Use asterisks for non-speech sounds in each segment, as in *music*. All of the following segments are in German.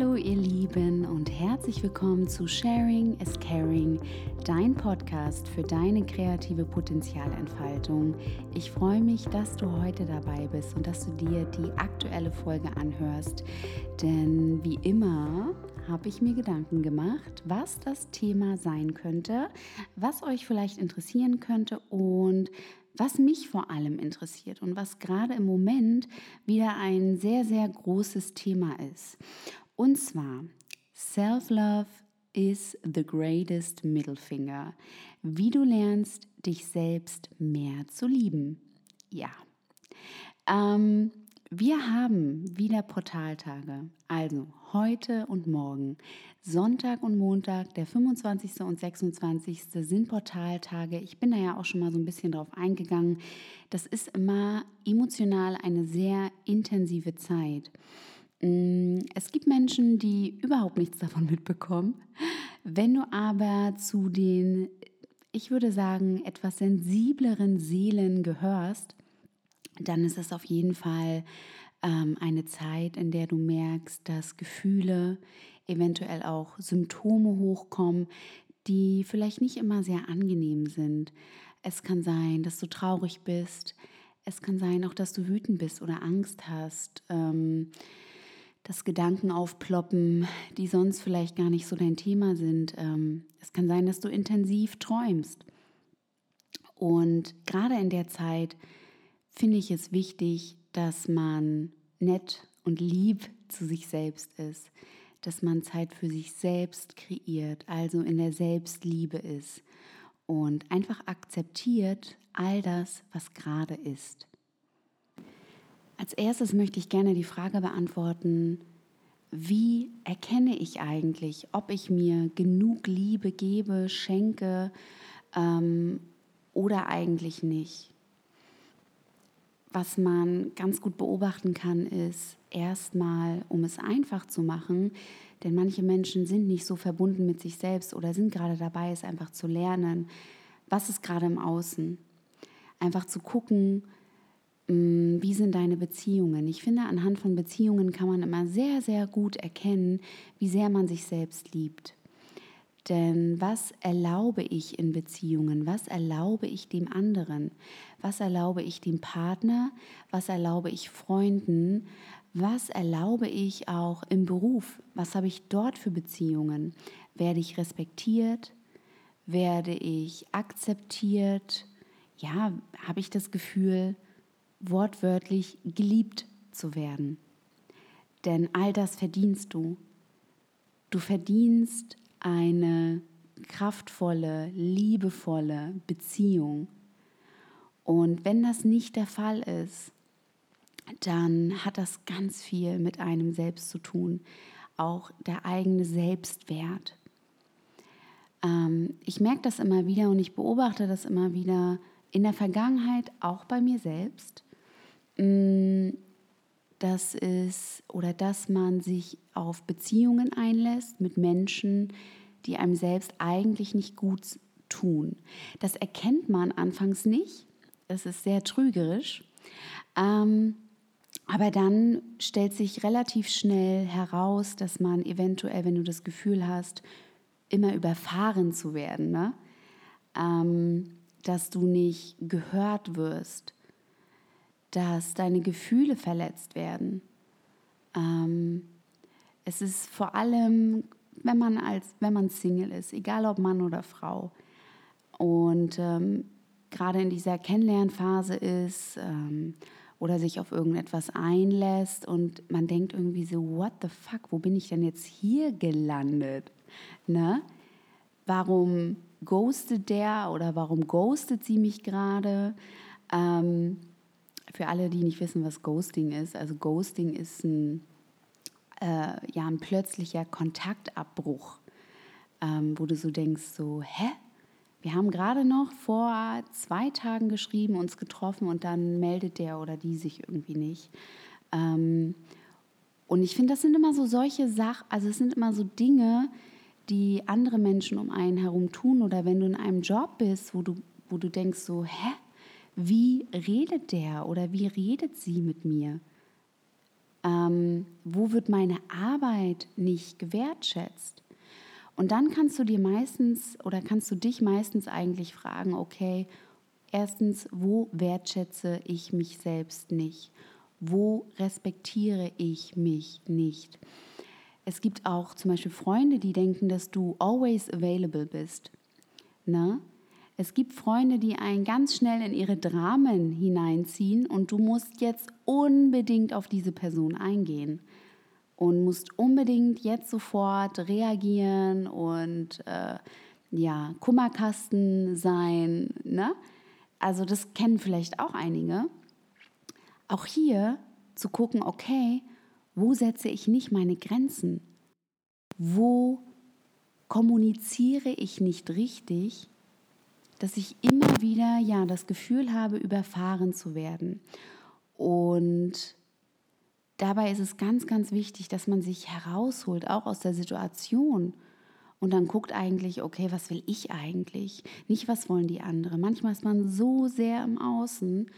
Hallo ihr Lieben und herzlich willkommen zu Sharing is Caring, dein Podcast für deine kreative Potenzialentfaltung. Ich freue mich, dass du heute dabei bist und dass du dir die aktuelle Folge anhörst, denn wie immer habe ich mir Gedanken gemacht, was das Thema sein könnte, was euch vielleicht interessieren könnte und was mich vor allem interessiert und was gerade im Moment wieder ein sehr, sehr großes Thema ist. Und zwar, Self-Love is the greatest middle finger. Wie du lernst, dich selbst mehr zu lieben. Ja. Ähm, wir haben wieder Portaltage, also heute und morgen. Sonntag und Montag, der 25. und 26. sind Portaltage. Ich bin da ja auch schon mal so ein bisschen drauf eingegangen. Das ist immer emotional eine sehr intensive Zeit. Es gibt Menschen, die überhaupt nichts davon mitbekommen. Wenn du aber zu den, ich würde sagen, etwas sensibleren Seelen gehörst, dann ist es auf jeden Fall ähm, eine Zeit, in der du merkst, dass Gefühle, eventuell auch Symptome hochkommen, die vielleicht nicht immer sehr angenehm sind. Es kann sein, dass du traurig bist. Es kann sein auch, dass du wütend bist oder Angst hast. Ähm, dass Gedanken aufploppen, die sonst vielleicht gar nicht so dein Thema sind. Ähm, es kann sein, dass du intensiv träumst. Und gerade in der Zeit finde ich es wichtig, dass man nett und lieb zu sich selbst ist, dass man Zeit für sich selbst kreiert, also in der Selbstliebe ist und einfach akzeptiert all das, was gerade ist. Als erstes möchte ich gerne die Frage beantworten, wie erkenne ich eigentlich, ob ich mir genug Liebe gebe, schenke ähm, oder eigentlich nicht? Was man ganz gut beobachten kann, ist erstmal, um es einfach zu machen, denn manche Menschen sind nicht so verbunden mit sich selbst oder sind gerade dabei, es einfach zu lernen, was ist gerade im Außen. Einfach zu gucken, wie sind deine Beziehungen? Ich finde, anhand von Beziehungen kann man immer sehr, sehr gut erkennen, wie sehr man sich selbst liebt. Denn was erlaube ich in Beziehungen? Was erlaube ich dem anderen? Was erlaube ich dem Partner? Was erlaube ich Freunden? Was erlaube ich auch im Beruf? Was habe ich dort für Beziehungen? Werde ich respektiert? Werde ich akzeptiert? Ja, habe ich das Gefühl, wortwörtlich geliebt zu werden. Denn all das verdienst du. Du verdienst eine kraftvolle, liebevolle Beziehung. Und wenn das nicht der Fall ist, dann hat das ganz viel mit einem selbst zu tun, auch der eigene Selbstwert. Ähm, ich merke das immer wieder und ich beobachte das immer wieder in der Vergangenheit, auch bei mir selbst, Mm, das ist oder dass man sich auf Beziehungen einlässt mit Menschen, die einem selbst eigentlich nicht gut tun. Das erkennt man anfangs nicht. Das ist sehr trügerisch. Ähm, aber dann stellt sich relativ schnell heraus, dass man eventuell, wenn du das Gefühl hast, immer überfahren zu werden, ne? ähm, dass du nicht gehört wirst, dass deine Gefühle verletzt werden. Ähm, es ist vor allem, wenn man als, wenn man Single ist, egal ob Mann oder Frau, und ähm, gerade in dieser Kennenlernphase ist ähm, oder sich auf irgendetwas einlässt und man denkt irgendwie so, what the fuck, wo bin ich denn jetzt hier gelandet? Ne? Warum ghostet der oder warum ghostet sie mich gerade? Ähm, für alle, die nicht wissen, was Ghosting ist, also Ghosting ist ein, äh, ja, ein plötzlicher Kontaktabbruch, ähm, wo du so denkst, so, hä? Wir haben gerade noch vor zwei Tagen geschrieben, uns getroffen und dann meldet der oder die sich irgendwie nicht. Ähm, und ich finde, das sind immer so solche Sachen, also es sind immer so Dinge, die andere Menschen um einen herum tun oder wenn du in einem Job bist, wo du, wo du denkst so, hä? Wie redet der oder wie redet sie mit mir? Ähm, wo wird meine Arbeit nicht gewertschätzt? Und dann kannst du dir meistens oder kannst du dich meistens eigentlich fragen, okay, erstens, wo wertschätze ich mich selbst nicht? Wo respektiere ich mich nicht? Es gibt auch zum Beispiel Freunde, die denken, dass du always available bist. Ne? Es gibt Freunde, die einen ganz schnell in ihre Dramen hineinziehen und du musst jetzt unbedingt auf diese Person eingehen und musst unbedingt jetzt sofort reagieren und äh, ja, Kummerkasten sein. Ne? Also das kennen vielleicht auch einige. Auch hier zu gucken, okay, wo setze ich nicht meine Grenzen? Wo kommuniziere ich nicht richtig dass ich immer wieder ja das Gefühl habe, überfahren zu werden. Und dabei ist es ganz, ganz wichtig, dass man sich herausholt, auch aus der Situation. Und dann guckt eigentlich, okay, was will ich eigentlich? Nicht, was wollen die anderen. Manchmal ist man so sehr im Außen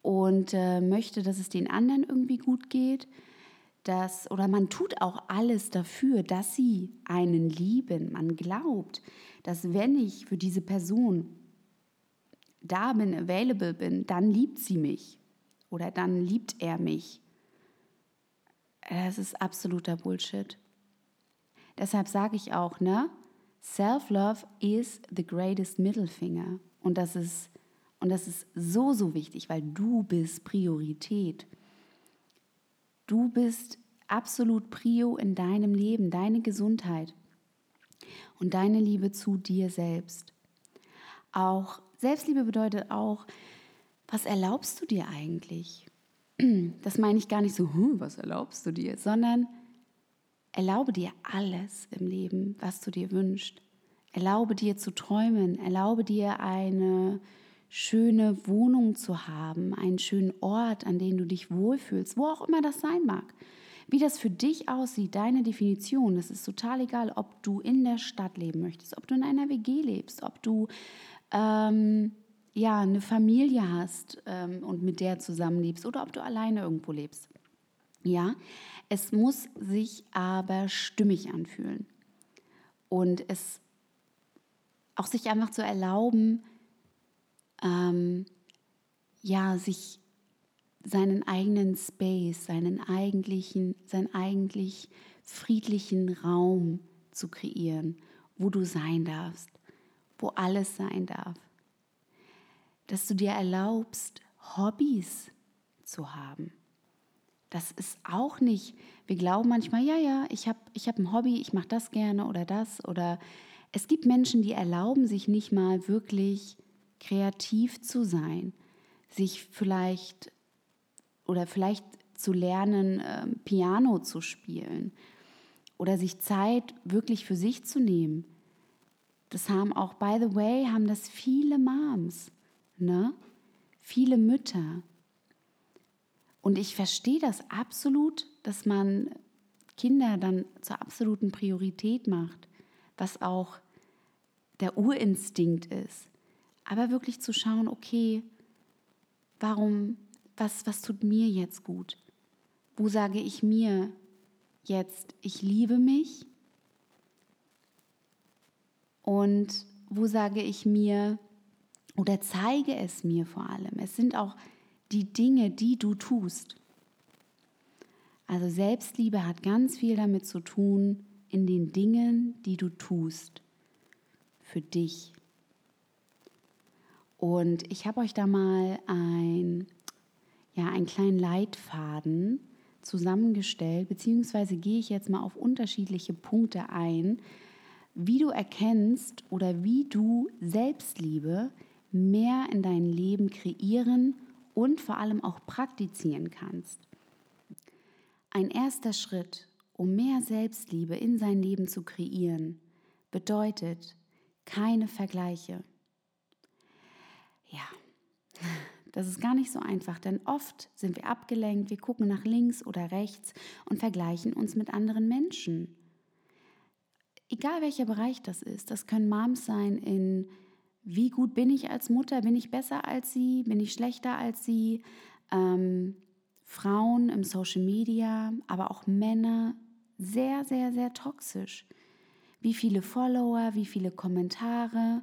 und äh, möchte, dass es den anderen irgendwie gut geht. Dass, oder man tut auch alles dafür, dass sie einen lieben. Man glaubt, dass wenn ich für diese Person da bin, available bin, dann liebt sie mich oder dann liebt er mich. Das ist absoluter Bullshit. Deshalb sage ich auch, ne? Self-love is the greatest middle finger. Und das ist, und das ist so, so wichtig, weil du bist Priorität. Du bist absolut Prio in deinem Leben, deine Gesundheit und deine Liebe zu dir selbst. Auch Selbstliebe bedeutet auch, was erlaubst du dir eigentlich? *clears throat* Das meine ich gar nicht so, hm, was erlaubst du dir, sondern erlaube dir alles im Leben, was du dir wünschst. Erlaube dir zu träumen, erlaube dir eine schöne Wohnung zu haben, einen schönen Ort, an dem du dich wohlfühlst, wo auch immer das sein mag. Wie das für dich aussieht, deine Definition, das ist total egal, ob du in der Stadt leben möchtest, ob du in einer WG lebst, ob du ähm, ja, eine Familie hast ähm, und mit der zusammenlebst oder ob du alleine irgendwo lebst. Ja, es muss sich aber stimmig anfühlen. Und es auch sich einfach zu erlauben, ähm, ja, sich seinen eigenen Space, seinen eigentlichen, seinen eigentlich friedlichen Raum zu kreieren, wo du sein darfst, wo alles sein darf. Dass du dir erlaubst, Hobbys zu haben. Das ist auch nicht, wir glauben manchmal, ja, ja, ich habe ich hab ein Hobby, ich mache das gerne oder das. Oder es gibt Menschen, die erlauben sich nicht mal wirklich kreativ zu sein, sich vielleicht oder vielleicht zu lernen, äh, Piano zu spielen oder sich Zeit wirklich für sich zu nehmen. Das haben auch, by the way, haben das viele Moms, ne? viele Mütter. Und ich verstehe das absolut, dass man Kinder dann zur absoluten Priorität macht, was auch der Urinstinkt ist. Aber wirklich zu schauen, okay, warum was, was tut mir jetzt gut? Wo sage ich mir jetzt, ich liebe mich? Und wo sage ich mir oder zeige es mir vor allem? Es sind auch die Dinge, die du tust. Also Selbstliebe hat ganz viel damit zu tun, in den Dingen, die du tust, für dich. Und ich habe euch da mal ein ja, einen kleinen Leitfaden zusammengestellt, beziehungsweise gehe ich jetzt mal auf unterschiedliche Punkte ein, wie du erkennst oder wie du Selbstliebe mehr in dein Leben kreieren und vor allem auch praktizieren kannst. Ein erster Schritt, um mehr Selbstliebe in sein Leben zu kreieren, bedeutet keine Vergleiche. Ja, das ist gar nicht so einfach, denn oft sind wir abgelenkt, wir gucken nach links oder rechts und vergleichen uns mit anderen Menschen. Egal welcher Bereich das ist, das können Moms sein in wie gut bin ich als Mutter, bin ich besser als sie, bin ich schlechter als sie, ähm, Frauen im Social Media, aber auch Männer sehr, sehr, sehr toxisch. Wie viele Follower, wie viele Kommentare.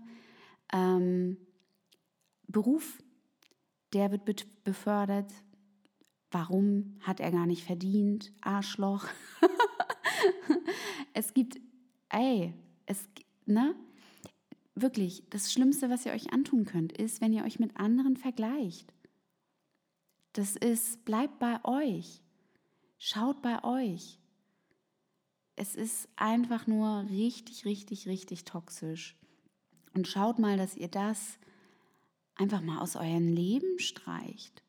Ähm, Beruf, der wird befördert. Warum hat er gar nicht verdient? Arschloch. *laughs* es gibt, ey, es, ne? Wirklich, das Schlimmste, was ihr euch antun könnt, ist, wenn ihr euch mit anderen vergleicht. Das ist, bleibt bei euch. Schaut bei euch. Es ist einfach nur richtig, richtig, richtig toxisch. Und schaut mal, dass ihr das einfach mal aus eurem Leben streicht.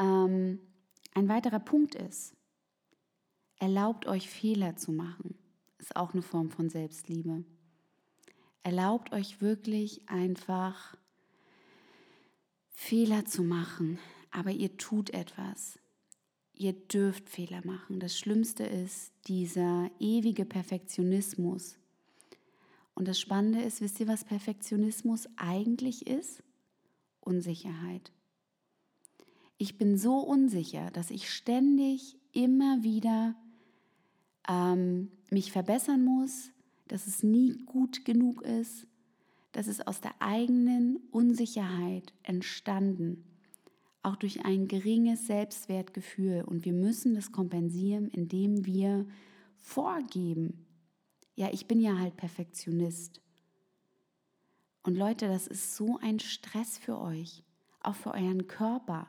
Ähm, ein weiterer Punkt ist, erlaubt euch Fehler zu machen. Ist auch eine Form von Selbstliebe. Erlaubt euch wirklich einfach Fehler zu machen, aber ihr tut etwas. Ihr dürft Fehler machen. Das Schlimmste ist dieser ewige Perfektionismus. Und das Spannende ist, wisst ihr, was Perfektionismus eigentlich ist? Unsicherheit. Ich bin so unsicher, dass ich ständig immer wieder ähm, mich verbessern muss, dass es nie gut genug ist, dass es aus der eigenen Unsicherheit entstanden, auch durch ein geringes Selbstwertgefühl. Und wir müssen das kompensieren, indem wir vorgeben, ja, ich bin ja halt Perfektionist. Und Leute, das ist so ein Stress für euch, auch für euren Körper.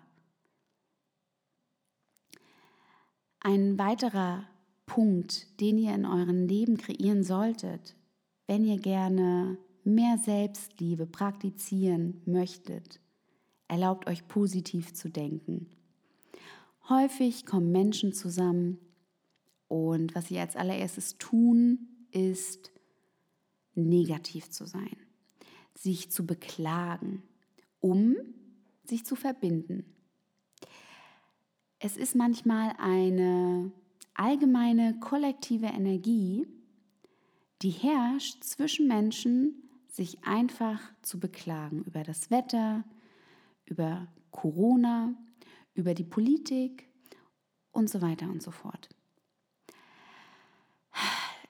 Ein weiterer Punkt, den ihr in eurem Leben kreieren solltet, wenn ihr gerne mehr Selbstliebe praktizieren möchtet, erlaubt euch positiv zu denken. Häufig kommen Menschen zusammen und was sie als allererstes tun, ist negativ zu sein, sich zu beklagen, um sich zu verbinden. Es ist manchmal eine allgemeine kollektive Energie, die herrscht zwischen Menschen, sich einfach zu beklagen über das Wetter, über Corona, über die Politik und so weiter und so fort.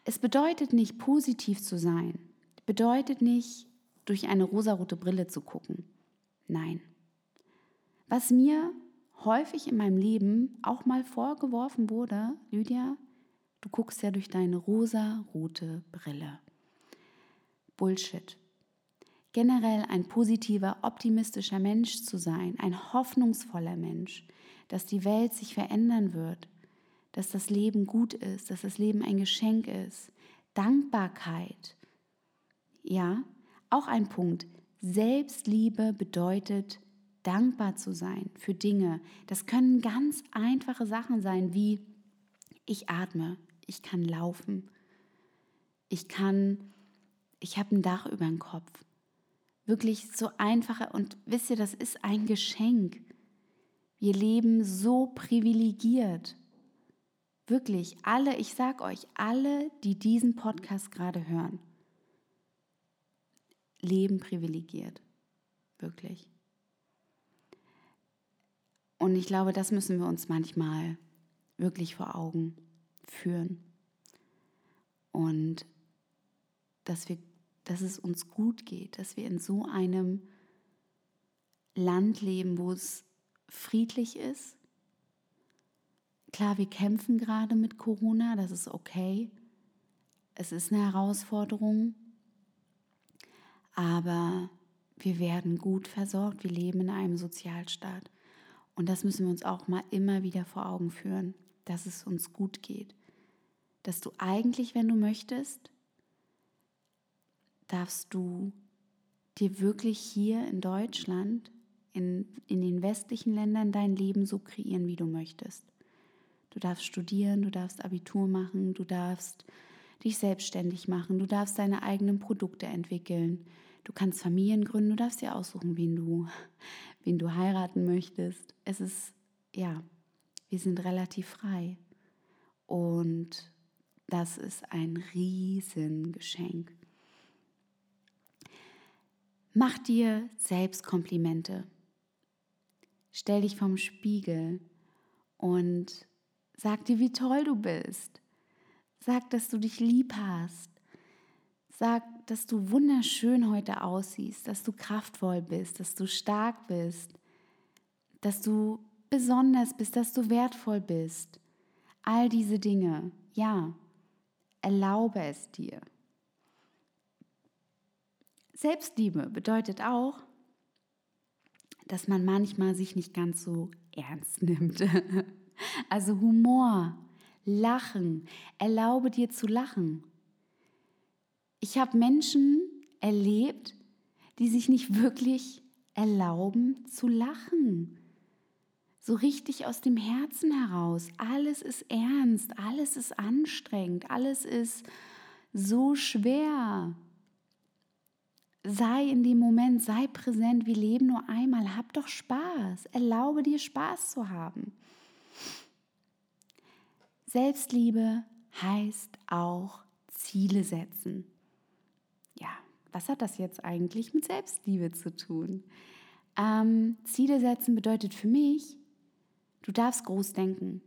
Es bedeutet nicht positiv zu sein, bedeutet nicht durch eine rosarote Brille zu gucken. Nein. Was mir häufig in meinem Leben auch mal vorgeworfen wurde, Lydia, du guckst ja durch deine rosarote Brille. Bullshit. Generell ein positiver, optimistischer Mensch zu sein, ein hoffnungsvoller Mensch, dass die Welt sich verändern wird, dass das Leben gut ist, dass das Leben ein Geschenk ist. Dankbarkeit. Ja, auch ein Punkt. Selbstliebe bedeutet dankbar zu sein für Dinge. Das können ganz einfache Sachen sein, wie ich atme, ich kann laufen, ich kann, ich habe ein Dach über dem Kopf. Wirklich so einfache und wisst ihr, das ist ein Geschenk. Wir leben so privilegiert. Wirklich, alle, ich sag euch, alle, die diesen Podcast gerade hören, leben privilegiert. Wirklich. Und ich glaube, das müssen wir uns manchmal wirklich vor Augen führen. Und dass, wir, dass es uns gut geht, dass wir in so einem Land leben, wo es friedlich ist. Klar, wir kämpfen gerade mit Corona, das ist okay. Es ist eine Herausforderung, aber wir werden gut versorgt. Wir leben in einem Sozialstaat. Und das müssen wir uns auch mal immer wieder vor Augen führen, dass es uns gut geht. Dass du eigentlich, wenn du möchtest, darfst du dir wirklich hier in Deutschland, in, in den westlichen Ländern dein Leben so kreieren, wie du möchtest. Du darfst studieren, du darfst Abitur machen, du darfst dich selbstständig machen, du darfst deine eigenen Produkte entwickeln, du kannst Familien gründen, du darfst dir aussuchen, wen du, *laughs* wen du heiraten möchtest. Es ist, ja, wir sind relativ frei. Und das ist ein Riesengeschenk. Mach dir selbst Komplimente. Stell dich vorm Spiegel und sag dir, wie toll du bist. Sag, dass du dich lieb hast. Sag, dass du wunderschön heute aussiehst, dass du kraftvoll bist, dass du stark bist, dass du besonders bist, dass du wertvoll bist. All diese Dinge, ja, erlaube es dir. Selbstliebe bedeutet auch, dass man manchmal sich nicht ganz so ernst nimmt. *laughs* Also Humor, Lachen, erlaube dir zu lachen. Ich habe Menschen erlebt, die sich nicht wirklich erlauben zu lachen. So richtig aus dem Herzen heraus. Alles ist ernst, alles ist anstrengend, alles ist so schwer. Sei in dem Moment, sei präsent. Wir leben nur einmal. Hab doch Spaß. Erlaube dir Spaß zu haben. Selbstliebe heißt auch Ziele setzen. Ja, was hat das jetzt eigentlich mit Selbstliebe zu tun? Ähm, Ziele setzen bedeutet für mich, du darfst groß denken.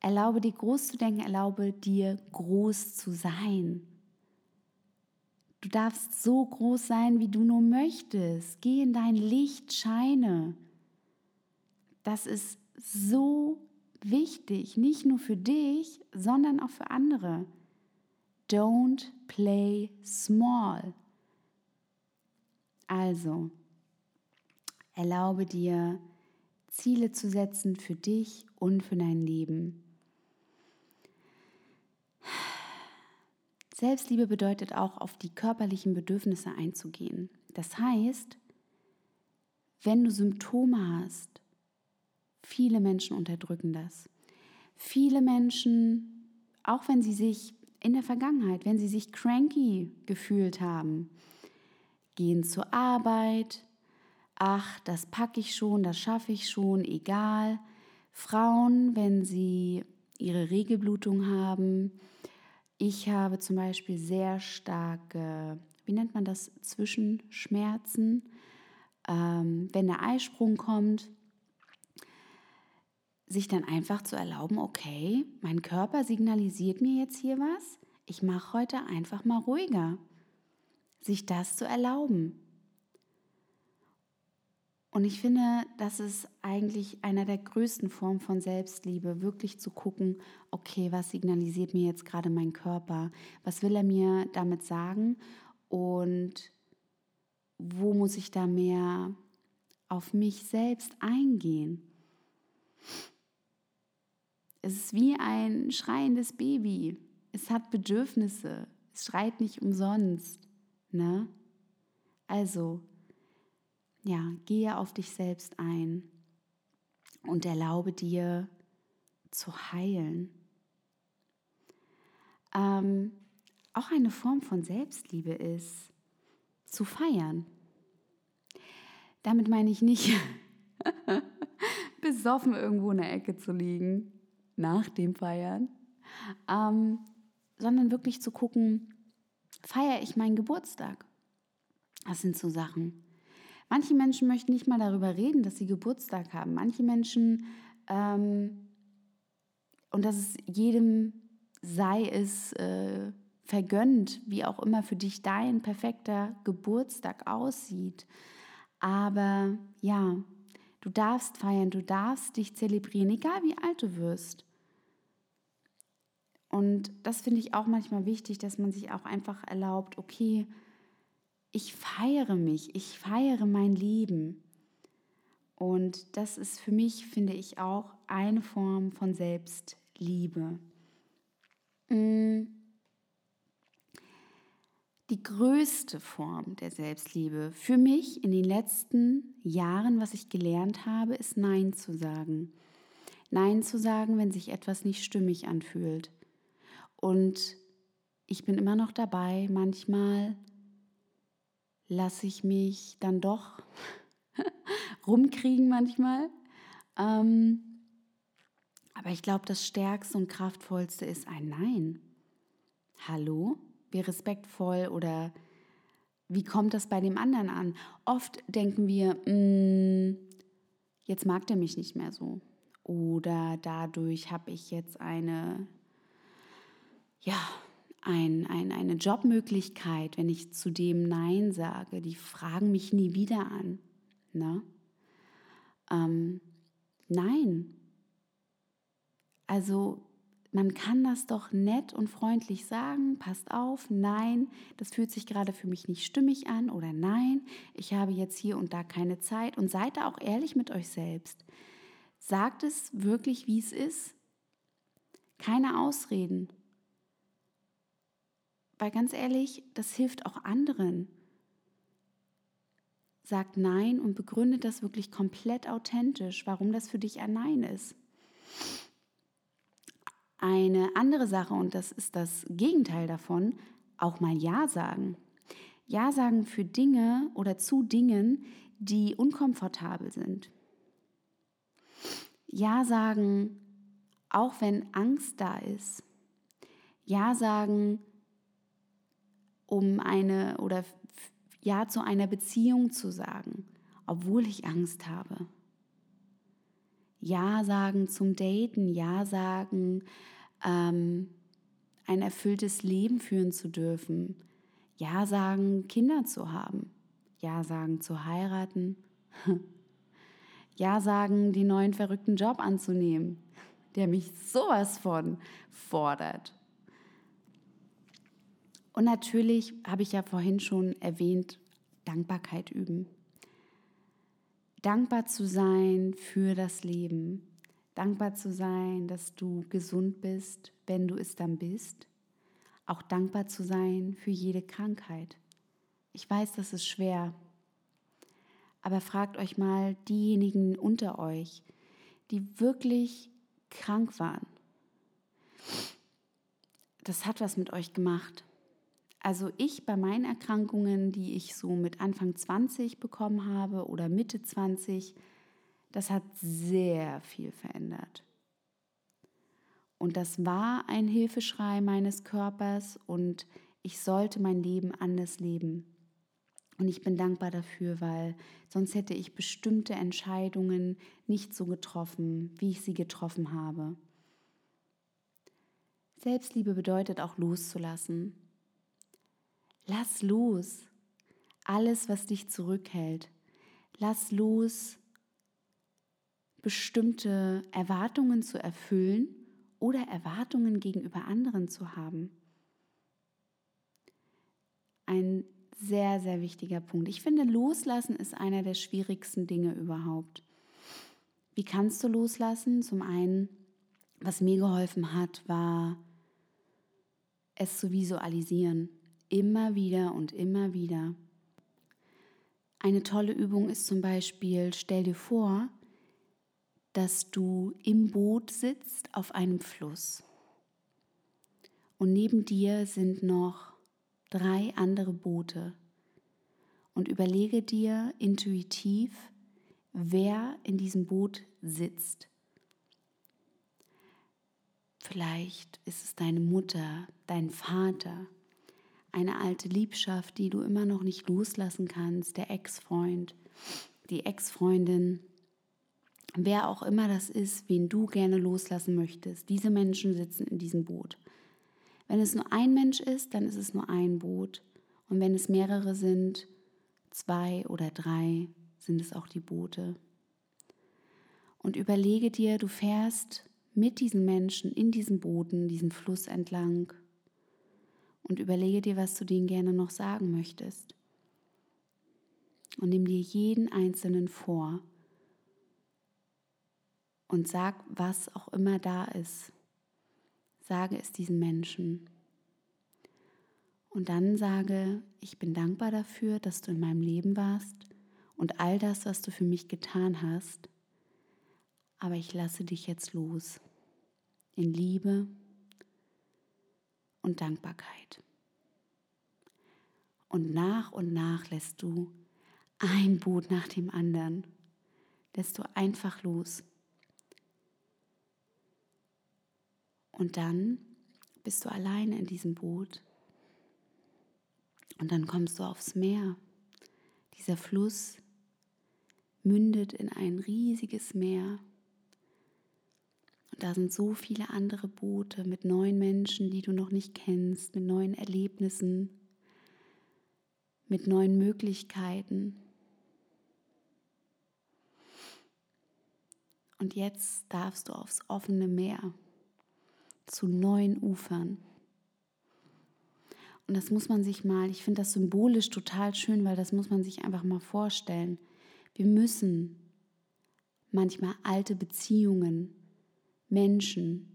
Erlaube dir groß zu denken, erlaube dir groß zu sein. Du darfst so groß sein, wie du nur möchtest. Geh in dein Licht, scheine. Das ist so wichtig, nicht nur für dich, sondern auch für andere. Don't play small. Also, erlaube dir, Ziele zu setzen für dich und für dein Leben. Selbstliebe bedeutet auch, auf die körperlichen Bedürfnisse einzugehen. Das heißt, wenn du Symptome hast, viele Menschen unterdrücken das. Viele Menschen, auch wenn sie sich in der Vergangenheit, wenn sie sich cranky gefühlt haben, gehen zur Arbeit, ach, das packe ich schon, das schaffe ich schon, egal. Frauen, wenn sie ihre Regelblutung haben, ich habe zum Beispiel sehr starke, wie nennt man das, Zwischenschmerzen. Ähm, wenn der Eisprung kommt, sich dann einfach zu erlauben, okay, mein Körper signalisiert mir jetzt hier was, ich mache heute einfach mal ruhiger. Sich das zu erlauben. Und ich finde, das ist eigentlich einer der größten Formen von Selbstliebe, wirklich zu gucken, okay, was signalisiert mir jetzt gerade mein Körper? Was will er mir damit sagen? Und wo muss ich da mehr auf mich selbst eingehen? Es ist wie ein schreiendes Baby. Es hat Bedürfnisse. Es schreit nicht umsonst. Ne? Also, ja, gehe auf dich selbst ein und erlaube dir zu heilen. Ähm, auch eine Form von Selbstliebe ist zu feiern. Damit meine ich nicht *laughs* besoffen irgendwo in der Ecke zu liegen nach dem Feiern, ähm, sondern wirklich zu gucken, feiere ich meinen Geburtstag? Das sind so Sachen. Manche Menschen möchten nicht mal darüber reden, dass sie Geburtstag haben. Manche Menschen, ähm, und das ist jedem sei es äh, vergönnt, wie auch immer für dich dein perfekter Geburtstag aussieht. Aber ja, du darfst feiern, du darfst dich zelebrieren, egal wie alt du wirst. Und das finde ich auch manchmal wichtig, dass man sich auch einfach erlaubt, okay, ich feiere mich, ich feiere mein Leben. Und das ist für mich, finde ich, auch eine Form von Selbstliebe. Mm. Die größte Form der Selbstliebe für mich in den letzten Jahren, was ich gelernt habe, ist Nein zu sagen. Nein zu sagen, wenn sich etwas nicht stimmig anfühlt. Und ich bin immer noch dabei, manchmal lasse ich mich dann doch *laughs* rumkriegen manchmal. Ähm, aber ich glaube, das Stärkste und Kraftvollste ist ein Nein. Hallo? Wie respektvoll oder wie kommt das bei dem anderen an? Oft denken wir, mm, jetzt mag der mich nicht mehr so. Oder dadurch habe ich jetzt eine, ja, ein, ein, eine Jobmöglichkeit, wenn ich zu dem Nein sage. Die fragen mich nie wieder an. Ne? Ähm, nein. Also man kann das doch nett und freundlich sagen, passt auf, nein, das fühlt sich gerade für mich nicht stimmig an oder nein, ich habe jetzt hier und da keine Zeit und seid da auch ehrlich mit euch selbst. Sagt es wirklich, wie es ist. Keine Ausreden. Weil ganz ehrlich, das hilft auch anderen. Sagt Nein und begründet das wirklich komplett authentisch, warum das für dich ein Nein ist. Eine andere Sache, und das ist das Gegenteil davon, auch mal Ja sagen. Ja sagen für Dinge oder zu Dingen, die unkomfortabel sind. Ja sagen, auch wenn Angst da ist. Ja sagen, um eine oder Ja zu einer Beziehung zu sagen, obwohl ich Angst habe. Ja sagen zum Daten, Ja sagen, ähm, ein erfülltes Leben führen zu dürfen. Ja sagen, Kinder zu haben. Ja sagen, zu heiraten. *laughs* ja sagen, den neuen verrückten Job anzunehmen, *laughs* der mich sowas von fordert. Und natürlich habe ich ja vorhin schon erwähnt, Dankbarkeit üben dankbar zu sein für das Leben, dankbar zu sein, dass du gesund bist, wenn du es dann bist, auch dankbar zu sein für jede Krankheit. Ich weiß, das ist schwer, aber fragt euch mal diejenigen unter euch, die wirklich krank waren. Das hat was mit euch gemacht. Also ich bei meinen Erkrankungen, die ich so mit Anfang 20 bekommen habe oder Mitte 20, das hat sehr viel verändert. Und das war ein Hilfeschrei meines Körpers und ich sollte mein Leben anders leben. Und ich bin dankbar dafür, weil sonst hätte ich bestimmte Entscheidungen nicht so getroffen, wie ich sie getroffen habe. Selbstliebe bedeutet auch loszulassen. Lass los alles, was dich zurückhält. Lass los bestimmte Erwartungen zu erfüllen oder Erwartungen gegenüber anderen zu haben. Ein sehr, sehr wichtiger Punkt. Ich finde, loslassen ist einer der schwierigsten Dinge überhaupt. Wie kannst du loslassen? Zum einen, was mir geholfen hat, war es zu visualisieren immer wieder und immer wieder. Eine tolle Übung ist zum Beispiel, stell dir vor, dass du im Boot sitzt auf einem Fluss. Und neben dir sind noch drei andere Boote. Und überlege dir intuitiv, wer in diesem Boot sitzt. Vielleicht ist es deine Mutter, dein Vater, eine alte Liebschaft, die du immer noch nicht loslassen kannst, der Ex-Freund, die Ex-Freundin, wer auch immer das ist, wen du gerne loslassen möchtest. Diese Menschen sitzen in diesem Boot. Wenn es nur ein Mensch ist, dann ist es nur ein Boot. Und wenn es mehrere sind, zwei oder drei, sind es auch die Boote. Und überlege dir, du fährst mit diesen Menschen in diesen Booten, diesen Fluss entlang und überlege dir, was du denen gerne noch sagen möchtest. Und nimm dir jeden einzelnen vor und sag, was auch immer da ist. Sage es diesen Menschen. Und dann sage, ich bin dankbar dafür, dass du in meinem Leben warst und all das, was du für mich getan hast. Aber ich lasse dich jetzt los. In Liebe und Dankbarkeit. Und nach und nach lässt du ein Boot nach dem anderen, lässt du einfach los. Und dann bist du alleine in diesem Boot. Und dann kommst du aufs Meer. Dieser Fluss mündet in ein riesiges Meer. Da sind so viele andere Boote mit neuen Menschen, die du noch nicht kennst, mit neuen Erlebnissen, mit neuen Möglichkeiten. Und jetzt darfst du aufs offene Meer zu neuen Ufern. Und das muss man sich mal, ich finde das symbolisch total schön, weil das muss man sich einfach mal vorstellen. Wir müssen manchmal alte Beziehungen, Menschen,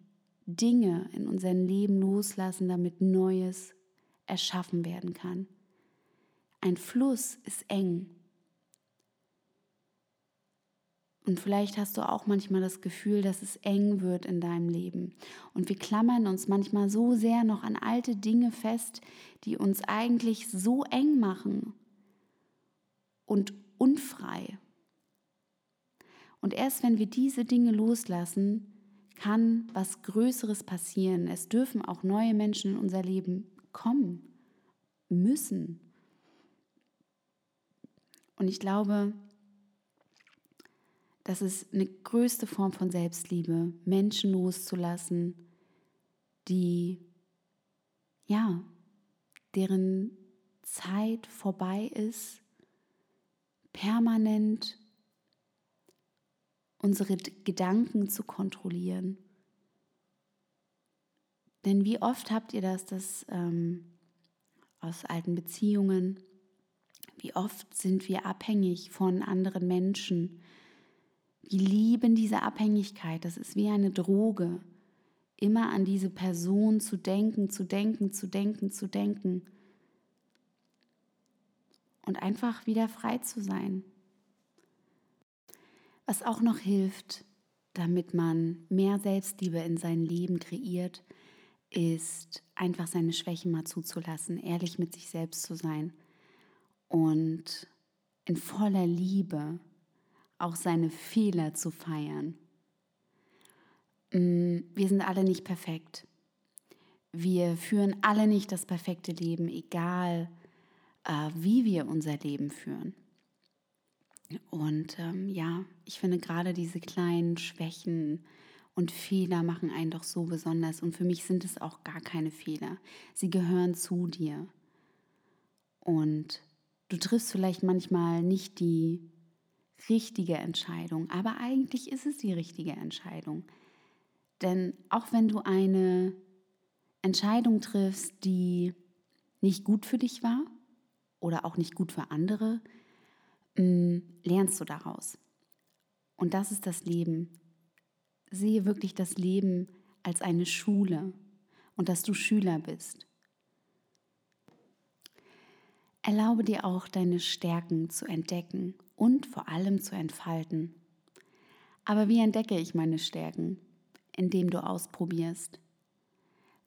Dinge in unserem Leben loslassen, damit Neues erschaffen werden kann. Ein Fluss ist eng. Und vielleicht hast du auch manchmal das Gefühl, dass es eng wird in deinem Leben. Und wir klammern uns manchmal so sehr noch an alte Dinge fest, die uns eigentlich so eng machen und unfrei. Und erst wenn wir diese Dinge loslassen, kann was Größeres passieren. Es dürfen auch neue Menschen in unser Leben kommen, müssen. Und ich glaube, das ist eine größte Form von Selbstliebe, Menschen loszulassen, die, ja, deren Zeit vorbei ist, permanent unsere Gedanken zu kontrollieren. Denn wie oft habt ihr das, dass ähm, aus alten Beziehungen, wie oft sind wir abhängig von anderen Menschen, wir lieben diese Abhängigkeit. Das ist wie eine Droge. Immer an diese Person zu denken, zu denken, zu denken, zu denken. Und einfach wieder frei zu sein. Was auch noch hilft, damit man mehr Selbstliebe in sein Leben kreiert, ist einfach seine Schwächen mal zuzulassen, ehrlich mit sich selbst zu sein und in voller Liebe auch seine Fehler zu feiern. Mm, wir sind alle nicht perfekt. Wir führen alle nicht das perfekte Leben, egal äh, wie wir unser Leben führen. Und ähm, ja, ich finde gerade diese kleinen Schwächen und Fehler machen einen doch so besonders. Und für mich sind es auch gar keine Fehler. Sie gehören zu dir. Und du triffst vielleicht manchmal nicht die richtige Entscheidung, aber eigentlich ist es die richtige Entscheidung. Denn auch wenn du eine Entscheidung triffst, die nicht gut für dich war oder auch nicht gut für andere, lernst du daraus. Und das ist das Leben. Sehe wirklich das Leben als eine Schule und dass du Schüler bist. Erlaube dir auch deine Stärken zu entdecken und vor allem zu entfalten. Aber wie entdecke ich meine Stärken? Indem du ausprobierst.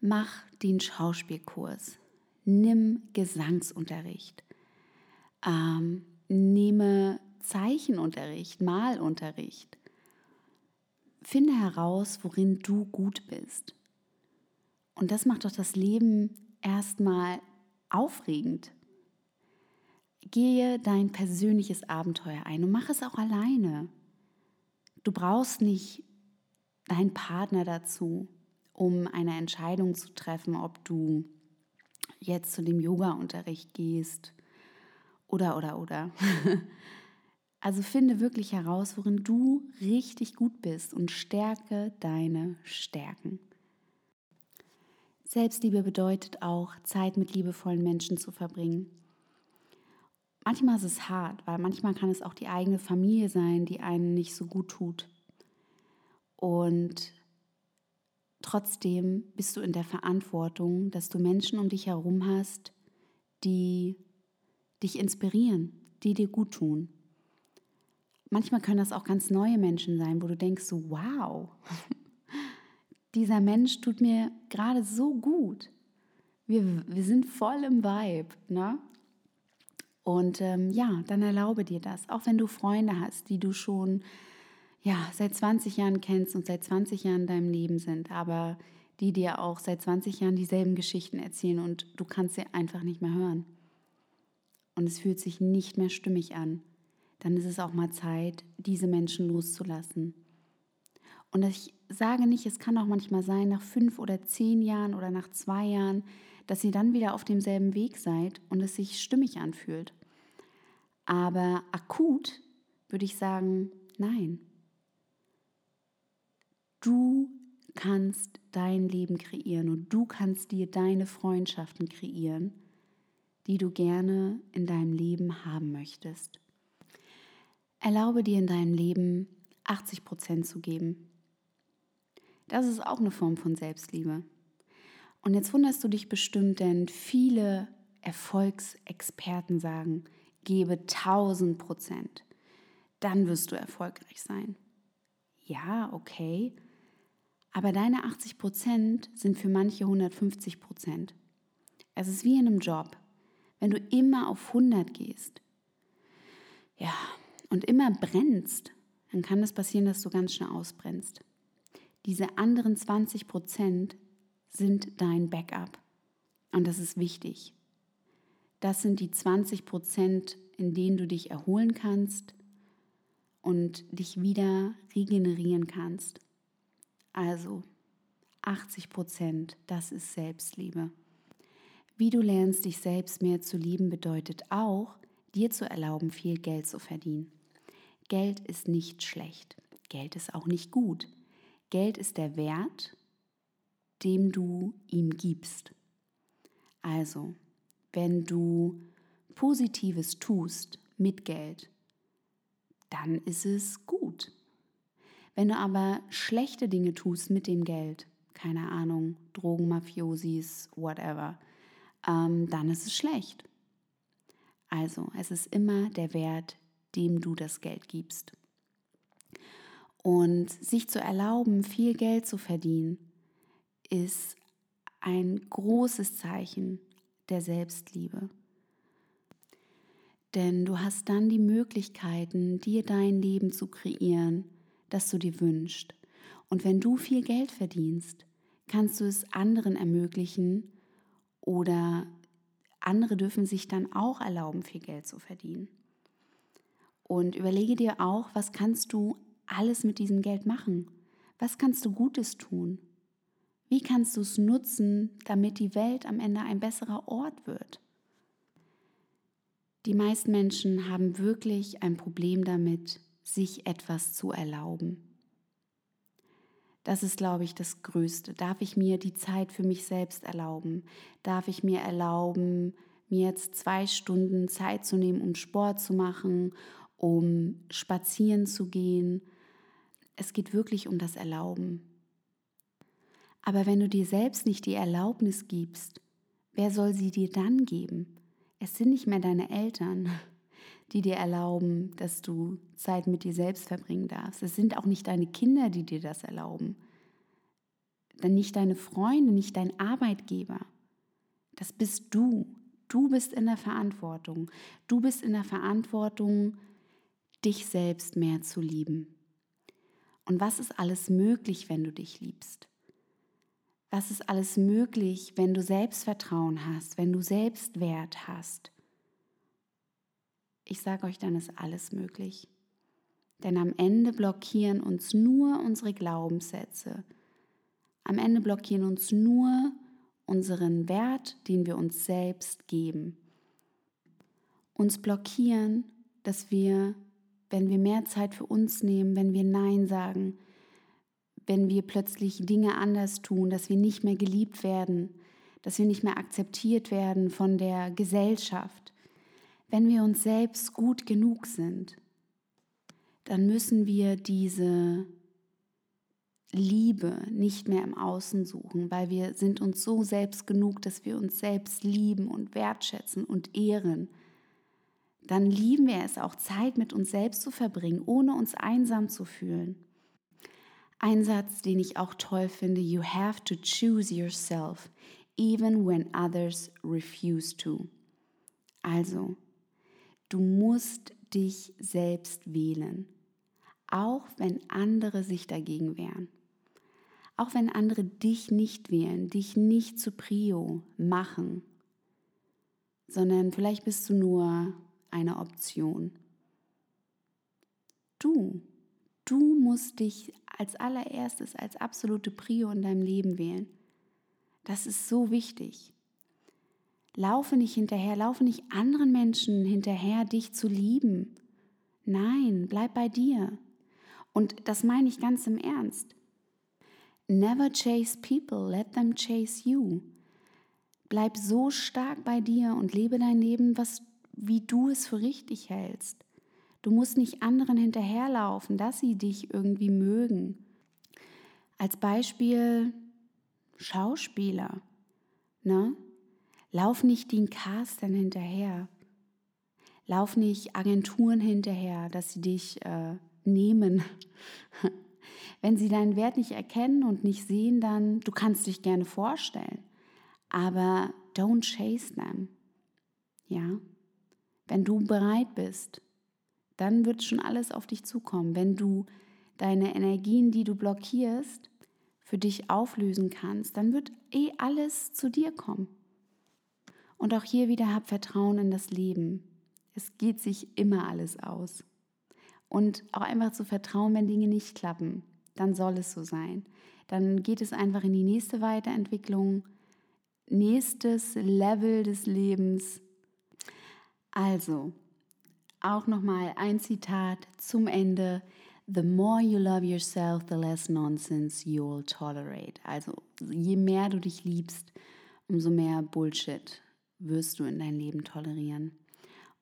Mach den Schauspielkurs. Nimm Gesangsunterricht. Ähm, nehme Zeichenunterricht, Malunterricht. Finde heraus, worin du gut bist. Und das macht doch das Leben erstmal aufregend. Gehe dein persönliches Abenteuer ein und mach es auch alleine. Du brauchst nicht deinen Partner dazu, um eine Entscheidung zu treffen, ob du jetzt zu dem Yoga-Unterricht gehst oder, oder, oder. *laughs* Also finde wirklich heraus, worin du richtig gut bist und stärke deine Stärken. Selbstliebe bedeutet auch, Zeit mit liebevollen Menschen zu verbringen manchmal ist es hart, weil manchmal kann es auch die eigene Familie sein, die einen nicht so gut tut. Und trotzdem bist du in der Verantwortung, dass du Menschen um dich herum hast, die dich inspirieren, die dir gut tun. Manchmal können das auch ganz neue Menschen sein, wo du denkst so, wow, *laughs* dieser Mensch tut mir gerade so gut. Wir, wir sind voll im Vibe. Ne? Und ähm, ja, dann erlaube dir das, auch wenn du Freunde hast, die du schon ja, seit 20 Jahren kennst und seit 20 Jahren in deinem Leben sind, aber die dir auch seit 20 Jahren dieselben Geschichten erzählen und du kannst sie einfach nicht mehr hören. Und es fühlt sich nicht mehr stimmig an. dann ist es auch mal Zeit, diese Menschen loszulassen. Und ich sage nicht, es kann auch manchmal sein, nach fünf oder zehn Jahren oder nach zwei Jahren, dass ihr dann wieder auf demselben Weg seid und es sich stimmig anfühlt. Aber akut würde ich sagen, nein. Du kannst dein Leben kreieren und du kannst dir deine Freundschaften kreieren, die du gerne in deinem Leben haben möchtest. Erlaube dir in deinem Leben 80 Prozent zu geben. Das ist auch eine Form von Selbstliebe. Und jetzt wunderst du dich bestimmt, denn viele Erfolgsexperten sagen, gebe 1000 Prozent, dann wirst du erfolgreich sein. Ja, okay, aber deine 80 Prozent sind für manche 150 Prozent. Es ist wie in einem Job. Wenn du immer auf 100 gehst, ja, und immer brennst, dann kann es das passieren, dass du ganz schnell ausbrennst. Diese anderen 20 Prozent sind dein Backup. Und das ist wichtig. Das sind die 20 Prozent, in denen du dich erholen kannst und dich wieder regenerieren kannst. Also 80 Prozent, das ist Selbstliebe. Wie du lernst, dich selbst mehr zu lieben, bedeutet auch, dir zu erlauben, viel Geld zu verdienen. Geld ist nicht schlecht. Geld ist auch nicht gut. Geld ist der Wert, dem du ihm gibst. Also, wenn du Positives tust mit Geld, dann ist es gut. Wenn du aber schlechte Dinge tust mit dem Geld, keine Ahnung, Drogenmafiosis, whatever, ähm, dann ist es schlecht. Also, es ist immer der Wert, dem du das Geld gibst. Und sich zu erlauben, viel Geld zu verdienen, ist ein großes Zeichen der Selbstliebe. Denn du hast dann die Möglichkeiten, dir dein Leben zu kreieren, das du dir wünschst. Und wenn du viel Geld verdienst, kannst du es anderen ermöglichen oder andere dürfen sich dann auch erlauben, viel Geld zu verdienen. Und überlege dir auch, was kannst du alles mit diesem Geld machen? Was kannst du Gutes tun? Wie kannst du es nutzen, damit die Welt am Ende ein besserer Ort wird? Die meisten Menschen haben wirklich ein Problem damit, sich etwas zu erlauben. Das ist, glaube ich, das Größte. Darf ich mir die Zeit für mich selbst erlauben? Darf ich mir erlauben, mir jetzt zwei Stunden Zeit zu nehmen, um Sport zu machen, um spazieren zu gehen? Es geht wirklich um das Erlauben. Aber wenn du dir selbst nicht die Erlaubnis gibst, wer soll sie dir dann geben? Es sind nicht mehr deine Eltern, die dir erlauben, dass du Zeit mit dir selbst verbringen darfst. Es sind auch nicht deine Kinder, die dir das erlauben. Dann nicht deine Freunde, nicht dein Arbeitgeber. Das bist du. Du bist in der Verantwortung. Du bist in der Verantwortung, dich selbst mehr zu lieben. Und was ist alles möglich, wenn du dich liebst? Was ist alles möglich, wenn du Selbstvertrauen hast, wenn du Selbstwert hast? Ich sage euch, dann ist alles möglich. Denn am Ende blockieren uns nur unsere Glaubenssätze. Am Ende blockieren uns nur unseren Wert, den wir uns selbst geben. Uns blockieren, dass wir, wenn wir mehr Zeit für uns nehmen, wenn wir Nein sagen, wenn wir plötzlich Dinge anders tun, dass wir nicht mehr geliebt werden, dass wir nicht mehr akzeptiert werden von der Gesellschaft, wenn wir uns selbst gut genug sind, dann müssen wir diese Liebe nicht mehr im Außen suchen, weil wir sind uns so selbst genug, dass wir uns selbst lieben und wertschätzen und ehren. Dann lieben wir es auch, Zeit mit uns selbst zu verbringen, ohne uns einsam zu fühlen. Ein Satz, den ich auch toll finde, you have to choose yourself, even when others refuse to. Also, Du musst dich selbst wählen, auch wenn andere sich dagegen wehren. Auch wenn andere dich nicht wählen, dich nicht zu Prio machen, sondern vielleicht bist du nur eine Option. Du. Du musst dich als allererstes, als absolute Prio in deinem Leben wählen. Das ist so wichtig. Laufe nicht hinterher, laufe nicht anderen Menschen hinterher, dich zu lieben. Nein, bleib bei dir. Und das meine ich ganz im Ernst. Never chase people, let them chase you. Bleib so stark bei dir und lebe dein Leben, was, wie du es für richtig hältst. Du musst nicht anderen hinterherlaufen, dass sie dich irgendwie mögen. Als Beispiel Schauspieler. Ne? Lauf nicht den Castern hinterher. Lauf nicht Agenturen hinterher, dass sie dich äh, nehmen. *laughs* Wenn sie deinen Wert nicht erkennen und nicht sehen, dann du kannst dich gerne vorstellen, aber don't chase them. Ja? Wenn du bereit bist, dann wird schon alles auf dich zukommen. Wenn du deine Energien, die du blockierst, für dich auflösen kannst, dann wird eh alles zu dir kommen. Und auch hier wieder hab Vertrauen in das Leben. Es geht sich immer alles aus. Und auch einfach zu vertrauen, wenn Dinge nicht klappen, dann soll es so sein. Dann geht es einfach in die nächste Weiterentwicklung, nächstes Level des Lebens. Also, auch nochmal ein Zitat zum Ende. The more you love yourself, the less nonsense you'll tolerate. Also je mehr du dich liebst, umso mehr Bullshit wirst du in dein Leben tolerieren.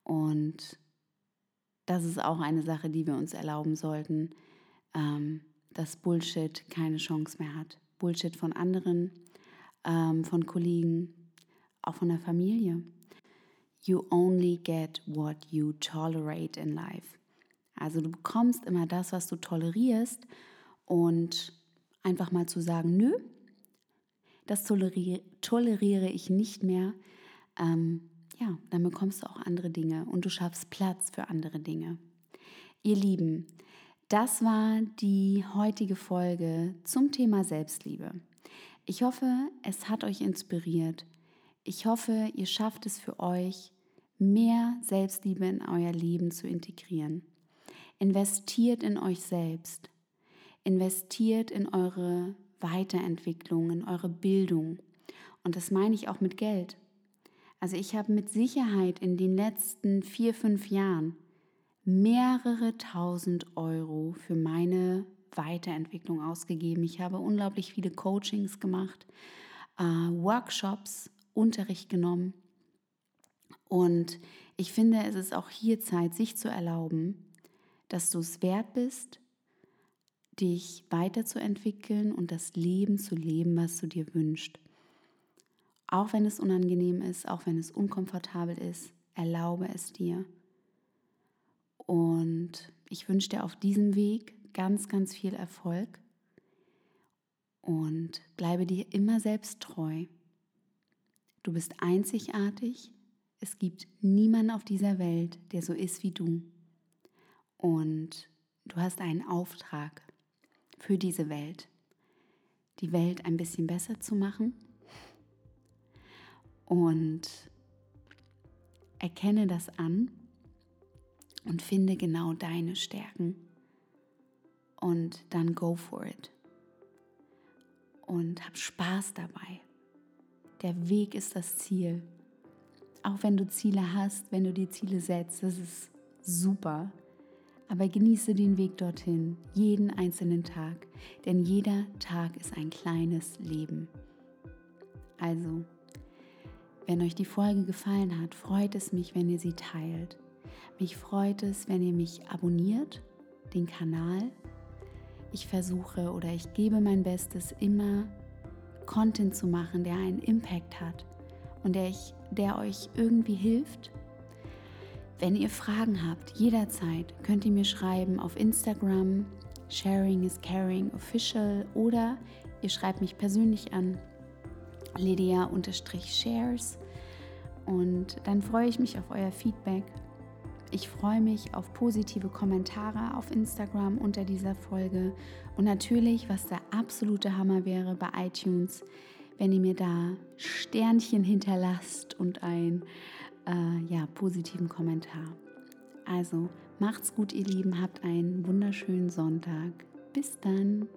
Und das ist auch eine Sache, die wir uns erlauben sollten, ähm, dass Bullshit keine Chance mehr hat. Bullshit von anderen, ähm, von Kollegen, auch von der Familie. You only get what you tolerate in life. Also du bekommst immer das, was du tolerierst und einfach mal zu sagen, nö, das toleriere, toleriere ich nicht mehr, ähm, ja, dann bekommst du auch andere Dinge und du schaffst Platz für andere Dinge. Ihr Lieben, das war die heutige Folge zum Thema Selbstliebe. Ich hoffe, es hat euch inspiriert. Ich hoffe, ihr schafft es für euch, mehr Selbstliebe in euer Leben zu integrieren. Investiert in euch selbst. Investiert in eure Weiterentwicklung, in eure Bildung. Und das meine ich auch mit Geld. Also ich habe mit Sicherheit in den letzten vier, fünf Jahren mehrere tausend Euro für meine Weiterentwicklung ausgegeben. Ich habe unglaublich viele Coachings gemacht, äh, Workshops, Unterricht genommen. Und ich finde, es ist auch hier Zeit, sich zu erlauben, dass du es wert bist, dich weiterzuentwickeln und das Leben zu leben, was du dir wünschst. Auch wenn es unangenehm ist, auch wenn es unkomfortabel ist, erlaube es dir. Und ich wünsche dir auf diesem Weg ganz, ganz viel Erfolg und bleibe dir immer selbst treu. Du bist einzigartig. Es gibt niemanden auf dieser Welt, der so ist wie du. Und du hast einen Auftrag für diese Welt, die Welt ein bisschen besser zu machen. Und erkenne das an und finde genau deine Stärken. Und dann go for it. Und hab Spaß dabei. Der Weg ist das Ziel. Auch wenn du Ziele hast, wenn du dir Ziele setzt, das ist super. Aber genieße den Weg dorthin, jeden einzelnen Tag, denn jeder Tag ist ein kleines Leben. Also, wenn euch die Folge gefallen hat, freut es mich, wenn ihr sie teilt. Mich freut es, wenn ihr mich abonniert, den Kanal. Ich versuche oder ich gebe mein Bestes, immer Content zu machen, der einen Impact hat und der, ich, der euch irgendwie hilft wenn ihr Fragen habt, jederzeit könnt ihr mir schreiben auf Instagram, Sharing is Caring Official oder ihr schreibt mich persönlich an, Lydia-Shares und dann freue ich mich auf euer Feedback. Ich freue mich auf positive Kommentare auf Instagram unter dieser Folge und natürlich, was der absolute Hammer wäre bei iTunes, wenn ihr mir da Sternchen hinterlasst und ein äh, ja, positiven Kommentar. Also macht's gut, ihr Lieben, habt einen wunderschönen Sonntag. Bis dann.